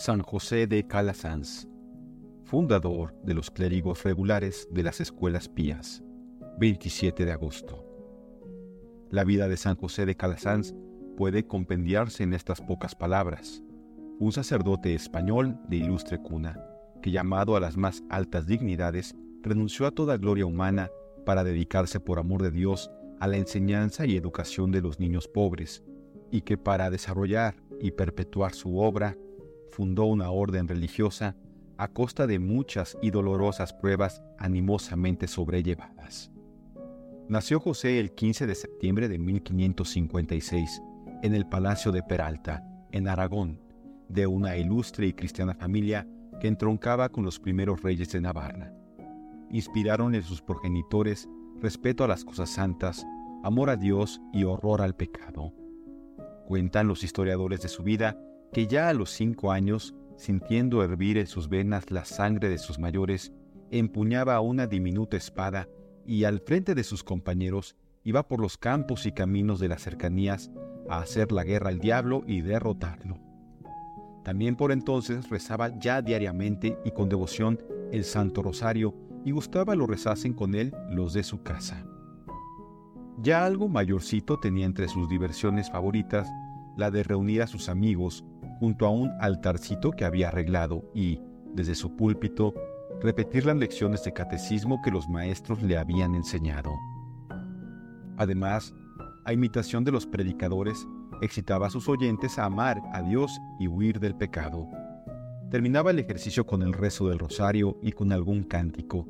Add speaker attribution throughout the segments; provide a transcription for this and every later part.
Speaker 1: San José de Calasanz, fundador de los clérigos regulares de las escuelas pías, 27 de agosto. La vida de San José de Calasanz puede compendiarse en estas pocas palabras. Un sacerdote español de ilustre cuna, que llamado a las más altas dignidades, renunció a toda gloria humana para dedicarse por amor de Dios a la enseñanza y educación de los niños pobres, y que para desarrollar y perpetuar su obra fundó una orden religiosa a costa de muchas y dolorosas pruebas animosamente sobrellevadas. Nació José el 15 de septiembre de 1556 en el Palacio de Peralta, en Aragón, de una ilustre y cristiana familia que entroncaba con los primeros reyes de Navarra. Inspiraron en sus progenitores respeto a las cosas santas, amor a Dios y horror al pecado. Cuentan los historiadores de su vida que ya a los cinco años, sintiendo hervir en sus venas la sangre de sus mayores, empuñaba una diminuta espada y al frente de sus compañeros iba por los campos y caminos de las cercanías a hacer la guerra al diablo y derrotarlo. También por entonces rezaba ya diariamente y con devoción el Santo Rosario y gustaba lo rezasen con él los de su casa. Ya algo mayorcito tenía entre sus diversiones favoritas la de reunir a sus amigos junto a un altarcito que había arreglado y, desde su púlpito, repetir las lecciones de catecismo que los maestros le habían enseñado. Además, a imitación de los predicadores, excitaba a sus oyentes a amar a Dios y huir del pecado. Terminaba el ejercicio con el rezo del rosario y con algún cántico.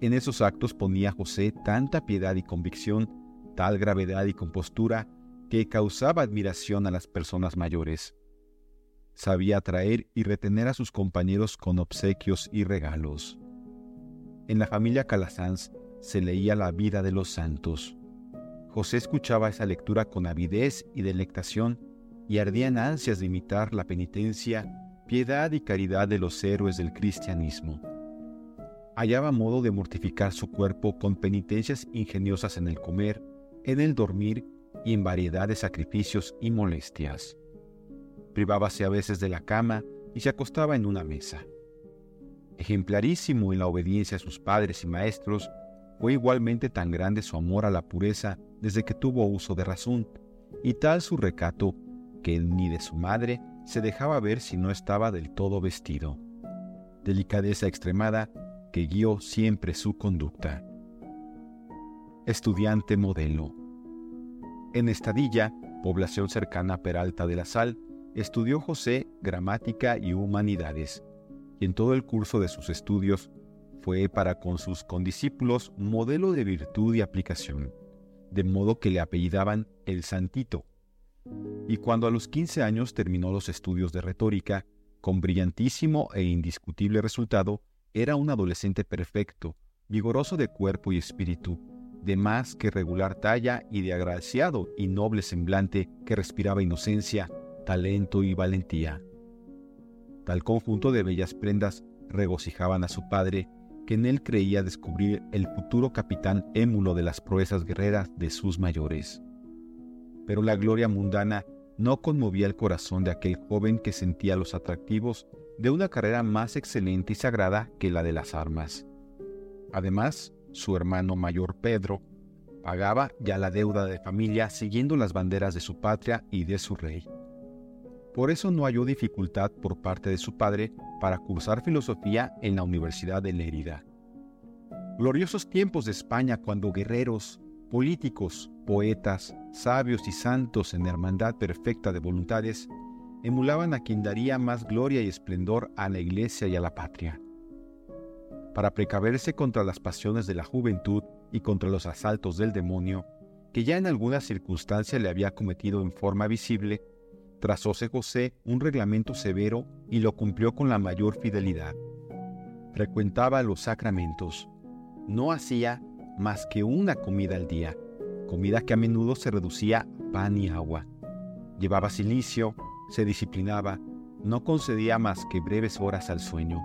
Speaker 1: En esos actos ponía José tanta piedad y convicción, tal gravedad y compostura, que causaba admiración a las personas mayores sabía atraer y retener a sus compañeros con obsequios y regalos. En la familia Calasanz se leía la vida de los santos. José escuchaba esa lectura con avidez y delectación y ardía en ansias de imitar la penitencia, piedad y caridad de los héroes del cristianismo. Hallaba modo de mortificar su cuerpo con penitencias ingeniosas en el comer, en el dormir y en variedad de sacrificios y molestias privábase a veces de la cama y se acostaba en una mesa. Ejemplarísimo en la obediencia a sus padres y maestros, fue igualmente tan grande su amor a la pureza desde que tuvo uso de razón, y tal su recato que ni de su madre se dejaba ver si no estaba del todo vestido. Delicadeza extremada que guió siempre su conducta. Estudiante modelo. En Estadilla, población cercana a Peralta de la Sal, estudió José gramática y humanidades, y en todo el curso de sus estudios fue para con sus condiscípulos modelo de virtud y aplicación, de modo que le apellidaban el Santito. Y cuando a los 15 años terminó los estudios de retórica, con brillantísimo e indiscutible resultado, era un adolescente perfecto, vigoroso de cuerpo y espíritu, de más que regular talla y de agraciado y noble semblante que respiraba inocencia, talento y valentía. Tal conjunto de bellas prendas regocijaban a su padre, que en él creía descubrir el futuro capitán émulo de las proezas guerreras de sus mayores. Pero la gloria mundana no conmovía el corazón de aquel joven que sentía los atractivos de una carrera más excelente y sagrada que la de las armas. Además, su hermano mayor Pedro pagaba ya la deuda de familia siguiendo las banderas de su patria y de su rey. Por eso no halló dificultad por parte de su padre para cursar filosofía en la Universidad de Lérida. Gloriosos tiempos de España cuando guerreros, políticos, poetas, sabios y santos en hermandad perfecta de voluntades emulaban a quien daría más gloria y esplendor a la Iglesia y a la patria. Para precaverse contra las pasiones de la juventud y contra los asaltos del demonio, que ya en alguna circunstancia le había cometido en forma visible, trazóse José un reglamento severo y lo cumplió con la mayor fidelidad. Frecuentaba los sacramentos. No hacía más que una comida al día, comida que a menudo se reducía a pan y agua. Llevaba silicio, se disciplinaba, no concedía más que breves horas al sueño,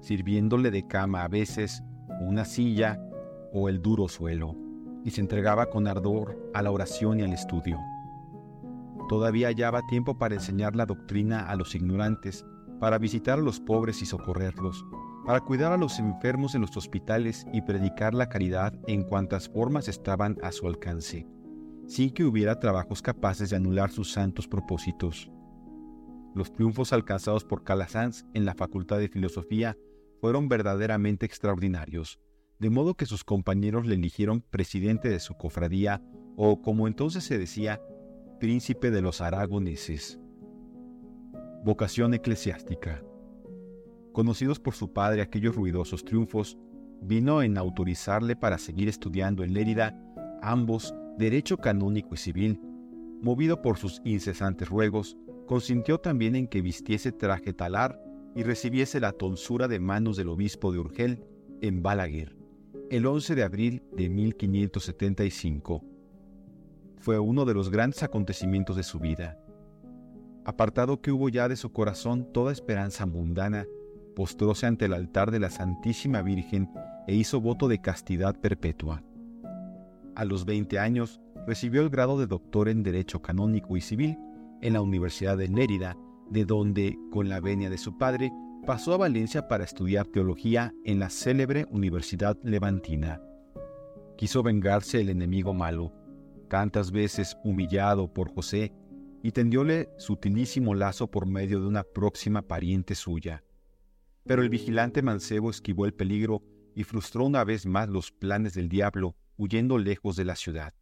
Speaker 1: sirviéndole de cama a veces una silla o el duro suelo, y se entregaba con ardor a la oración y al estudio. Todavía hallaba tiempo para enseñar la doctrina a los ignorantes, para visitar a los pobres y socorrerlos, para cuidar a los enfermos en los hospitales y predicar la caridad en cuantas formas estaban a su alcance, sin que hubiera trabajos capaces de anular sus santos propósitos. Los triunfos alcanzados por Calasanz en la Facultad de Filosofía fueron verdaderamente extraordinarios, de modo que sus compañeros le eligieron presidente de su cofradía o, como entonces se decía, príncipe de los aragoneses. Vocación eclesiástica. Conocidos por su padre aquellos ruidosos triunfos, vino en autorizarle para seguir estudiando en Lérida ambos derecho canónico y civil. Movido por sus incesantes ruegos, consintió también en que vistiese traje talar y recibiese la tonsura de manos del obispo de Urgel en Balaguer, el 11 de abril de 1575. Fue uno de los grandes acontecimientos de su vida Apartado que hubo ya de su corazón toda esperanza mundana, postróse ante el altar de la Santísima Virgen e hizo voto de castidad perpetua. A los 20 años recibió el grado de doctor en Derecho Canónico y Civil en la Universidad de Lérida, de donde, con la venia de su padre, pasó a Valencia para estudiar teología en la célebre Universidad Levantina. Quiso vengarse el enemigo malo, tantas veces humillado por José y tendióle sutilísimo lazo por medio de una próxima pariente suya. Pero el vigilante mancebo esquivó el peligro y frustró una vez más los planes del diablo, huyendo lejos de la ciudad.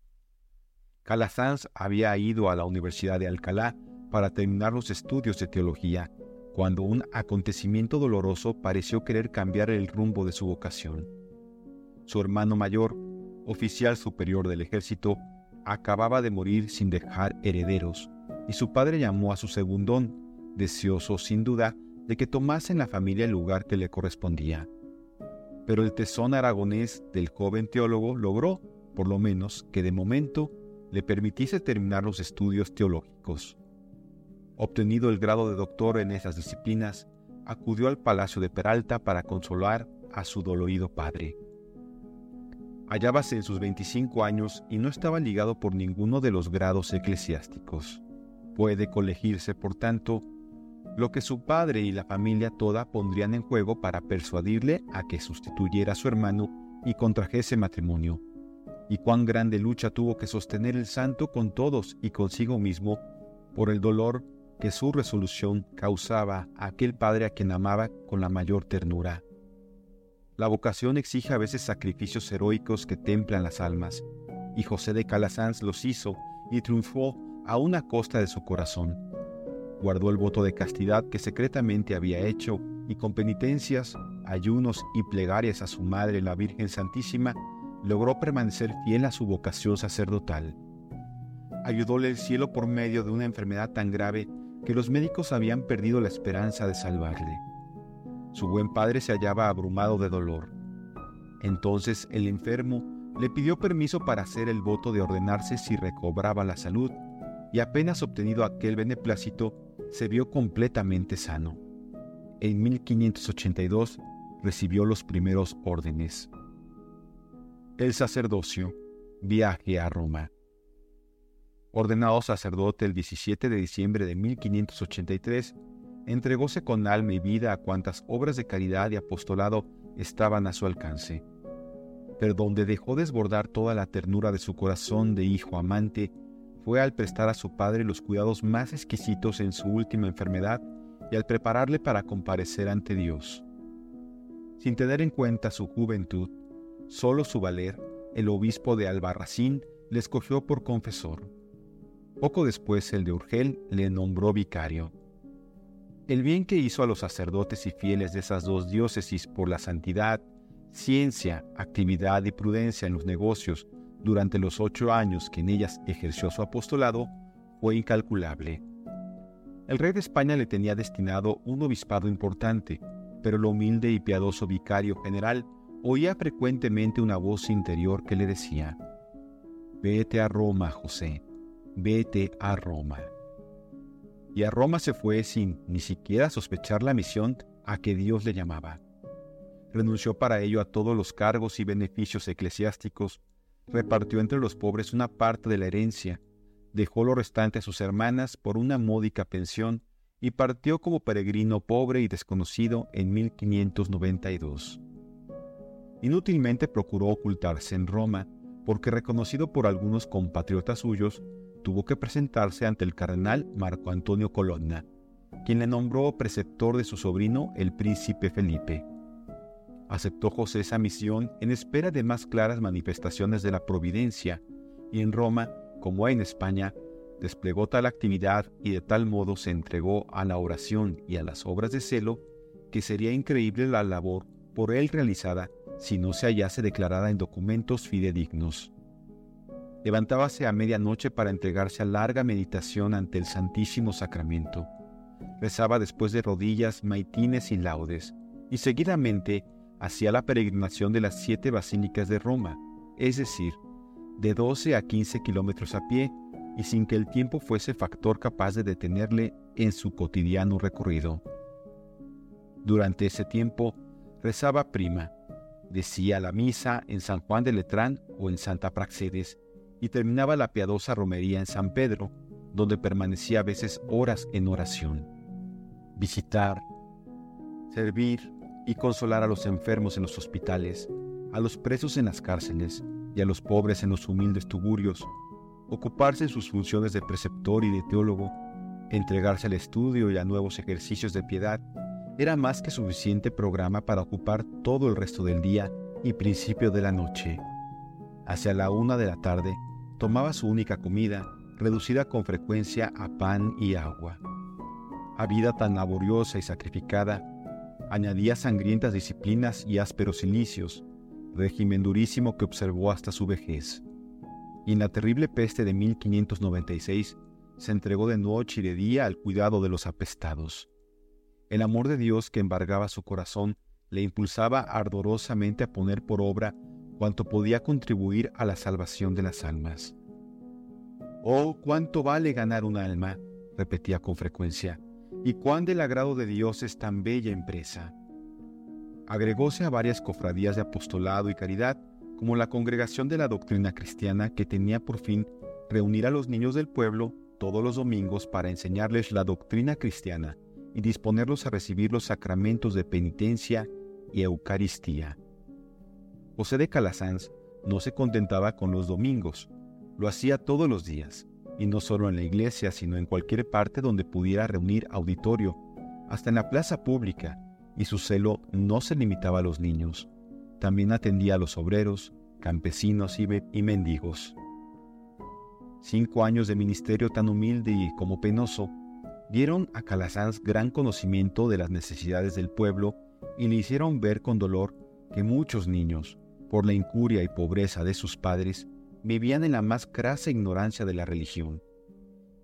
Speaker 1: Calasanz había ido a la Universidad de Alcalá para terminar los estudios de teología, cuando un acontecimiento doloroso pareció querer cambiar el rumbo de su vocación. Su hermano mayor, oficial superior del ejército, acababa de morir sin dejar herederos, y su padre llamó a su segundón, deseoso sin duda de que tomase en la familia el lugar que le correspondía. Pero el tesón aragonés del joven teólogo logró, por lo menos, que de momento le permitiese terminar los estudios teológicos. Obtenido el grado de doctor en esas disciplinas, acudió al palacio de Peralta para consolar a su dolorido padre. Hallábase en sus 25 años y no estaba ligado por ninguno de los grados eclesiásticos. Puede colegirse, por tanto, lo que su padre y la familia toda pondrían en juego para persuadirle a que sustituyera a su hermano y contrajese matrimonio. Y cuán grande lucha tuvo que sostener el santo con todos y consigo mismo por el dolor que su resolución causaba a aquel padre a quien amaba con la mayor ternura. La vocación exige a veces sacrificios heroicos que templan las almas, y José de Calasanz los hizo y triunfó a una costa de su corazón. Guardó el voto de castidad que secretamente había hecho y con penitencias, ayunos y plegarias a su madre la Virgen Santísima, logró permanecer fiel a su vocación sacerdotal. Ayudóle el cielo por medio de una enfermedad tan grave que los médicos habían perdido la esperanza de salvarle. Su buen padre se hallaba abrumado de dolor. Entonces el enfermo le pidió permiso para hacer el voto de ordenarse si recobraba la salud y apenas obtenido aquel beneplácito, se vio completamente sano. En 1582 recibió los primeros órdenes. El sacerdocio, viaje a Roma. Ordenado sacerdote el 17 de diciembre de 1583, entregóse con alma y vida a cuantas obras de caridad y apostolado estaban a su alcance. Pero donde dejó desbordar toda la ternura de su corazón de hijo amante fue al prestar a su padre los cuidados más exquisitos en su última enfermedad y al prepararle para comparecer ante Dios. Sin tener en cuenta su juventud, solo su valer, el obispo de Albarracín, le escogió por confesor. Poco después el de Urgel le nombró vicario. El bien que hizo a los sacerdotes y fieles de esas dos diócesis por la santidad, ciencia, actividad y prudencia en los negocios, durante los ocho años que en ellas ejerció su apostolado fue incalculable. El rey de España le tenía destinado un obispado importante, pero el humilde y piadoso vicario general oía frecuentemente una voz interior que le decía, Vete a Roma, José, vete a Roma. Y a Roma se fue sin ni siquiera sospechar la misión a que Dios le llamaba. Renunció para ello a todos los cargos y beneficios eclesiásticos repartió entre los pobres una parte de la herencia, dejó lo restante a sus hermanas por una módica pensión y partió como peregrino pobre y desconocido en 1592. Inútilmente procuró ocultarse en Roma, porque reconocido por algunos compatriotas suyos, tuvo que presentarse ante el cardenal Marco Antonio Colonna, quien le nombró preceptor de su sobrino, el príncipe Felipe. Aceptó José esa misión en espera de más claras manifestaciones de la providencia, y en Roma, como en España, desplegó tal actividad y de tal modo se entregó a la oración y a las obras de celo, que sería increíble la labor por él realizada si no se hallase declarada en documentos fidedignos. Levantábase a medianoche para entregarse a larga meditación ante el Santísimo Sacramento. Rezaba después de rodillas, maitines y laudes, y seguidamente hacía la peregrinación de las siete basílicas de Roma, es decir, de 12 a 15 kilómetros a pie, y sin que el tiempo fuese factor capaz de detenerle en su cotidiano recorrido. Durante ese tiempo rezaba prima, decía la misa en San Juan de Letrán o en Santa Praxedes y terminaba la piadosa romería en San Pedro, donde permanecía a veces horas en oración. Visitar, servir y consolar a los enfermos en los hospitales, a los presos en las cárceles y a los pobres en los humildes tugurios, ocuparse en sus funciones de preceptor y de teólogo, entregarse al estudio y a nuevos ejercicios de piedad, era más que suficiente programa para ocupar todo el resto del día y principio de la noche. Hacia la una de la tarde, tomaba su única comida, reducida con frecuencia a pan y agua. A vida tan laboriosa y sacrificada, añadía sangrientas disciplinas y ásperos inicios, régimen durísimo que observó hasta su vejez. Y en la terrible peste de 1596 se entregó de noche y de día al cuidado de los apestados. El amor de Dios que embargaba su corazón le impulsaba ardorosamente a poner por obra cuanto podía contribuir a la salvación de las almas. Oh, cuánto vale ganar un alma, repetía con frecuencia, y cuán del agrado de Dios es tan bella empresa. Agregóse a varias cofradías de apostolado y caridad, como la Congregación de la Doctrina Cristiana que tenía por fin reunir a los niños del pueblo todos los domingos para enseñarles la doctrina cristiana y disponerlos a recibir los sacramentos de penitencia y Eucaristía. José de Calasanz no se contentaba con los domingos, lo hacía todos los días, y no solo en la iglesia, sino en cualquier parte donde pudiera reunir auditorio, hasta en la plaza pública, y su celo no se limitaba a los niños, también atendía a los obreros, campesinos y, y mendigos. Cinco años de ministerio tan humilde y como penoso dieron a Calasanz gran conocimiento de las necesidades del pueblo y le hicieron ver con dolor que muchos niños, por la incuria y pobreza de sus padres, vivían en la más crasa ignorancia de la religión,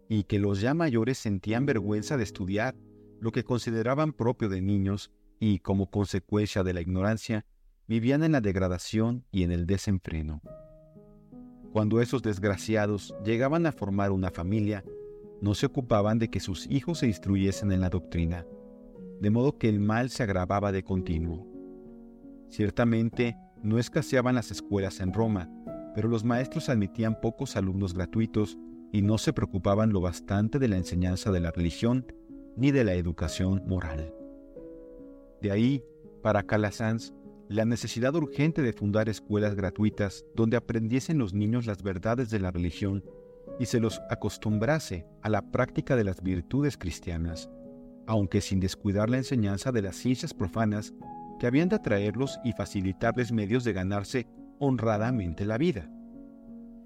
Speaker 1: y que los ya mayores sentían vergüenza de estudiar lo que consideraban propio de niños y, como consecuencia de la ignorancia, vivían en la degradación y en el desenfreno. Cuando esos desgraciados llegaban a formar una familia, no se ocupaban de que sus hijos se instruyesen en la doctrina, de modo que el mal se agravaba de continuo. Ciertamente, no escaseaban las escuelas en Roma, pero los maestros admitían pocos alumnos gratuitos y no se preocupaban lo bastante de la enseñanza de la religión ni de la educación moral. De ahí, para Calasanz, la necesidad urgente de fundar escuelas gratuitas donde aprendiesen los niños las verdades de la religión y se los acostumbrase a la práctica de las virtudes cristianas, aunque sin descuidar la enseñanza de las ciencias profanas que habían de atraerlos y facilitarles medios de ganarse honradamente la vida.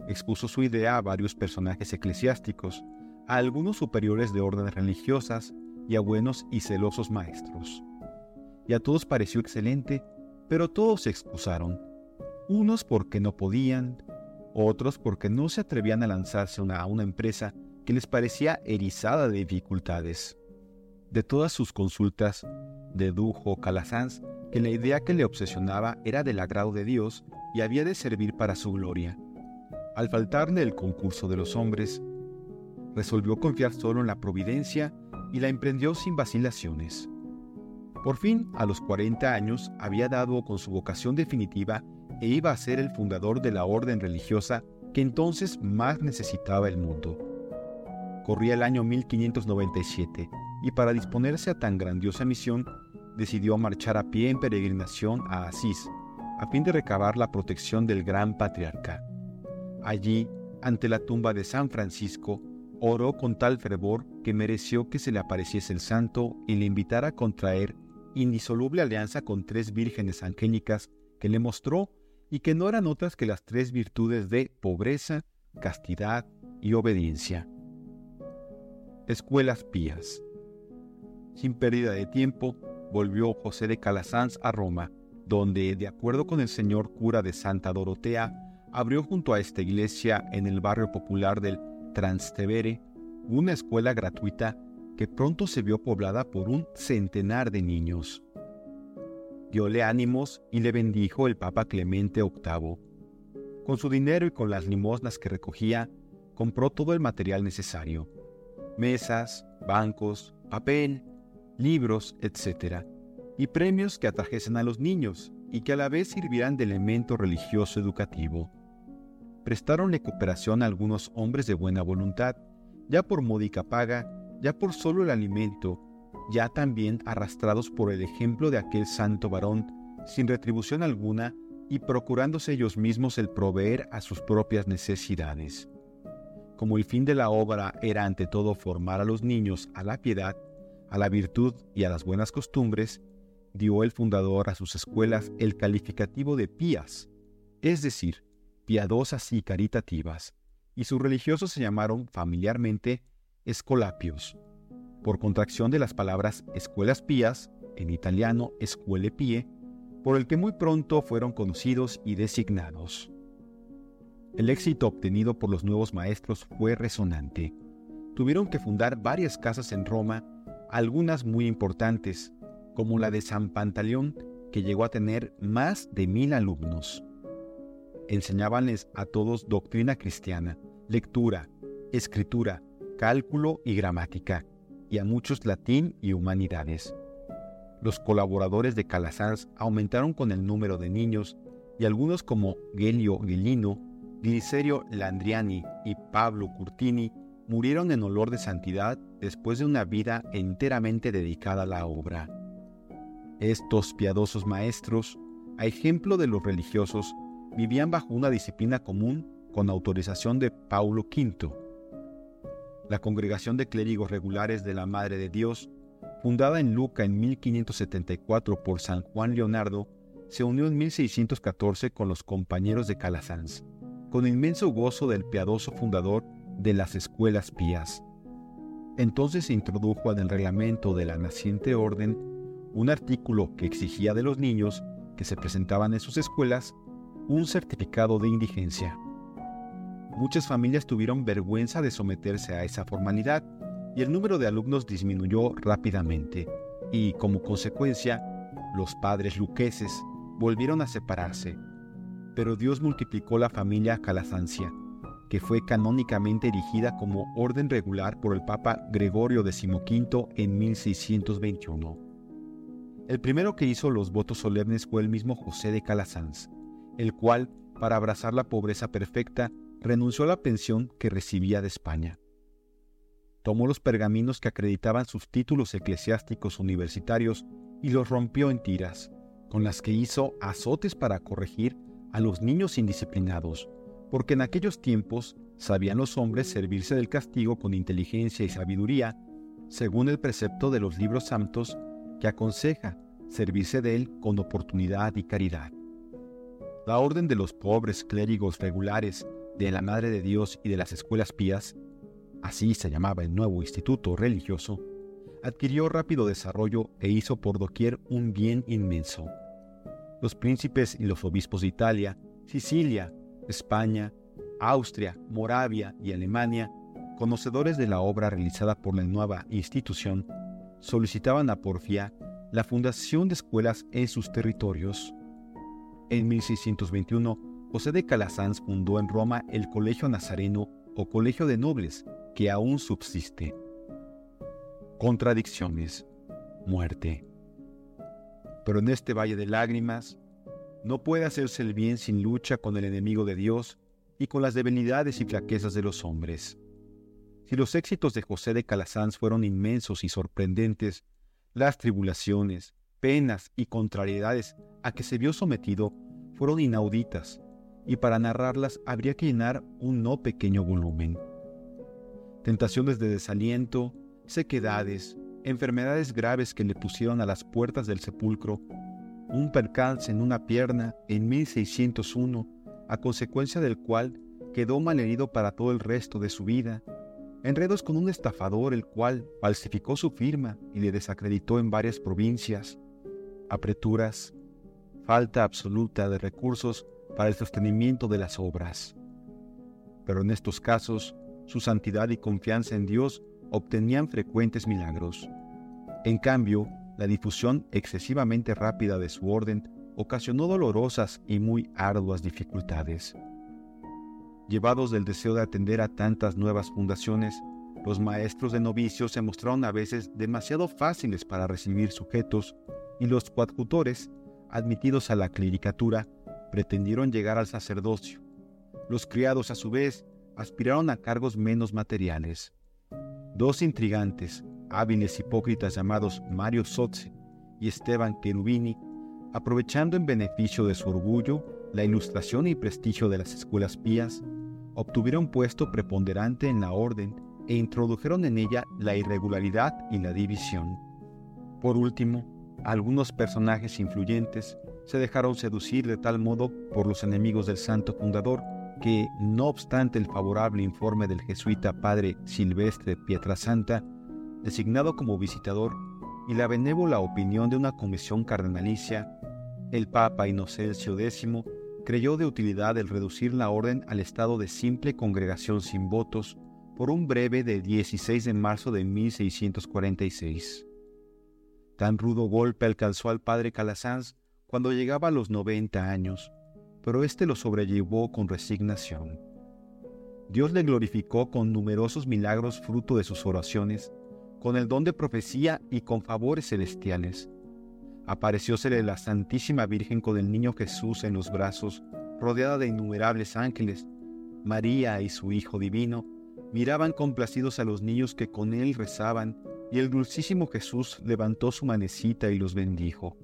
Speaker 1: Expuso su idea a varios personajes eclesiásticos, a algunos superiores de órdenes religiosas y a buenos y celosos maestros. Y a todos pareció excelente, pero todos se excusaron, unos porque no podían, otros porque no se atrevían a lanzarse a una empresa que les parecía erizada de dificultades. De todas sus consultas, dedujo Calasanz que la idea que le obsesionaba era del agrado de Dios y había de servir para su gloria. Al faltarle el concurso de los hombres, resolvió confiar solo en la providencia y la emprendió sin vacilaciones. Por fin, a los 40 años, había dado con su vocación definitiva e iba a ser el fundador de la orden religiosa que entonces más necesitaba el mundo. Corría el año 1597 y para disponerse a tan grandiosa misión, decidió marchar a pie en peregrinación a Asís, a fin de recabar la protección del gran patriarca. Allí, ante la tumba de San Francisco, oró con tal fervor que mereció que se le apareciese el santo y le invitara a contraer indisoluble alianza con tres vírgenes angélicas que le mostró y que no eran otras que las tres virtudes de pobreza, castidad y obediencia. Escuelas Pías. Sin pérdida de tiempo, volvió José de Calasanz a Roma, donde, de acuerdo con el señor cura de Santa Dorotea, abrió junto a esta iglesia en el barrio popular del Transtevere una escuela gratuita que pronto se vio poblada por un centenar de niños. Diole ánimos y le bendijo el Papa Clemente VIII. Con su dinero y con las limosnas que recogía, compró todo el material necesario, mesas, bancos, papel, libros, etc., y premios que atrajesen a los niños y que a la vez sirvieran de elemento religioso educativo. Prestaronle cooperación a algunos hombres de buena voluntad, ya por módica paga, ya por solo el alimento, ya también arrastrados por el ejemplo de aquel santo varón, sin retribución alguna y procurándose ellos mismos el proveer a sus propias necesidades. Como el fin de la obra era ante todo formar a los niños a la piedad, a la virtud y a las buenas costumbres, dio el fundador a sus escuelas el calificativo de pías, es decir, piadosas y caritativas, y sus religiosos se llamaron familiarmente escolapios, por contracción de las palabras escuelas pías, en italiano escuele pie, por el que muy pronto fueron conocidos y designados. El éxito obtenido por los nuevos maestros fue resonante. Tuvieron que fundar varias casas en Roma, algunas muy importantes, como la de San Pantaleón, que llegó a tener más de mil alumnos. Enseñábanles a todos doctrina cristiana, lectura, escritura, cálculo y gramática, y a muchos latín y humanidades. Los colaboradores de Calasanz aumentaron con el número de niños y algunos como Gelio Gelino, Glicerio Landriani y Pablo Curtini murieron en olor de santidad después de una vida enteramente dedicada a la obra. Estos piadosos maestros, a ejemplo de los religiosos, vivían bajo una disciplina común con autorización de Paulo V. La Congregación de Clérigos Regulares de la Madre de Dios, fundada en Luca en 1574 por San Juan Leonardo, se unió en 1614 con los compañeros de Calasanz, con inmenso gozo del piadoso fundador de las escuelas pías. Entonces se introdujo en el reglamento de la naciente orden un artículo que exigía de los niños que se presentaban en sus escuelas un certificado de indigencia. Muchas familias tuvieron vergüenza de someterse a esa formalidad y el número de alumnos disminuyó rápidamente y, como consecuencia, los padres luqueses volvieron a separarse. Pero Dios multiplicó la familia calazancia, que fue canónicamente erigida como orden regular por el Papa Gregorio XV en 1621. El primero que hizo los votos solemnes fue el mismo José de Calasanz, el cual, para abrazar la pobreza perfecta, renunció a la pensión que recibía de España. Tomó los pergaminos que acreditaban sus títulos eclesiásticos universitarios y los rompió en tiras, con las que hizo azotes para corregir a los niños indisciplinados, porque en aquellos tiempos sabían los hombres servirse del castigo con inteligencia y sabiduría, según el precepto de los libros santos que aconseja servirse de él con oportunidad y caridad. La orden de los pobres clérigos regulares de la Madre de Dios y de las escuelas pías, así se llamaba el nuevo instituto religioso, adquirió rápido desarrollo e hizo por doquier un bien inmenso. Los príncipes y los obispos de Italia, Sicilia, España, Austria, Moravia y Alemania, conocedores de la obra realizada por la nueva institución, solicitaban a Porfía la fundación de escuelas en sus territorios. En 1621, José de Calasanz fundó en Roma el Colegio Nazareno o Colegio de Nobles, que aún subsiste. Contradicciones. Muerte. Pero en este valle de lágrimas, no puede hacerse el bien sin lucha con el enemigo de Dios y con las debilidades y flaquezas de los hombres. Si los éxitos de José de Calasanz fueron inmensos y sorprendentes, las tribulaciones, penas y contrariedades a que se vio sometido fueron inauditas, y para narrarlas habría que llenar un no pequeño volumen. Tentaciones de desaliento, sequedades, enfermedades graves que le pusieron a las puertas del sepulcro, un percance en una pierna en 1601, a consecuencia del cual quedó malherido para todo el resto de su vida, enredos con un estafador el cual falsificó su firma y le desacreditó en varias provincias, apreturas, falta absoluta de recursos para el sostenimiento de las obras. Pero en estos casos, su santidad y confianza en Dios obtenían frecuentes milagros. En cambio, la difusión excesivamente rápida de su orden ocasionó dolorosas y muy arduas dificultades. Llevados del deseo de atender a tantas nuevas fundaciones, los maestros de novicios se mostraron a veces demasiado fáciles para recibir sujetos y los coadjutores, admitidos a la clericatura, pretendieron llegar al sacerdocio. Los criados, a su vez, aspiraron a cargos menos materiales. Dos intrigantes, hábiles hipócritas llamados Mario Sotze y Esteban Cherubini, aprovechando en beneficio de su orgullo la ilustración y prestigio de las escuelas pías, obtuvieron puesto preponderante en la orden e introdujeron en ella la irregularidad y la división. Por último, algunos personajes influyentes se dejaron seducir de tal modo por los enemigos del santo fundador que, no obstante el favorable informe del jesuita padre Silvestre Pietrasanta, designado como visitador, y la benévola opinión de una comisión cardenalicia, el Papa Inocencio X creyó de utilidad el reducir la orden al estado de simple congregación sin votos por un breve de 16 de marzo de 1646. Tan rudo golpe alcanzó al padre Calasanz cuando llegaba a los 90 años, pero éste lo sobrellevó con resignación. Dios le glorificó con numerosos milagros fruto de sus oraciones, con el don de profecía y con favores celestiales. Apareciósele la Santísima Virgen con el niño Jesús en los brazos, rodeada de innumerables ángeles. María y su Hijo Divino miraban complacidos a los niños que con él rezaban, y el dulcísimo Jesús levantó su manecita y los bendijo.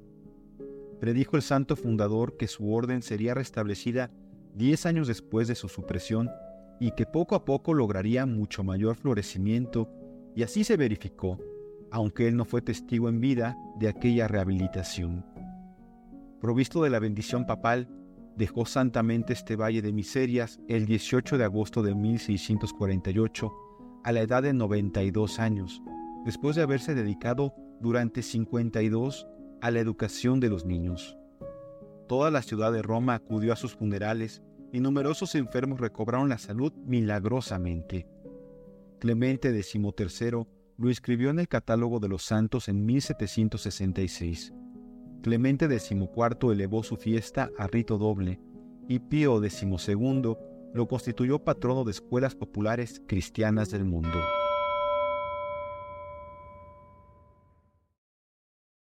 Speaker 1: Predijo el santo fundador que su orden sería restablecida diez años después de su supresión y que poco a poco lograría mucho mayor florecimiento, y así se verificó, aunque él no fue testigo en vida de aquella rehabilitación. Provisto de la bendición papal, dejó santamente este valle de miserias el 18 de agosto de 1648 a la edad de 92 años, después de haberse dedicado durante 52 a la educación de los niños. Toda la ciudad de Roma acudió a sus funerales y numerosos enfermos recobraron la salud milagrosamente. Clemente XIII lo escribió en el catálogo de los santos en 1766. Clemente XIV elevó su fiesta a rito doble y Pío XII lo constituyó patrono de escuelas populares cristianas del mundo.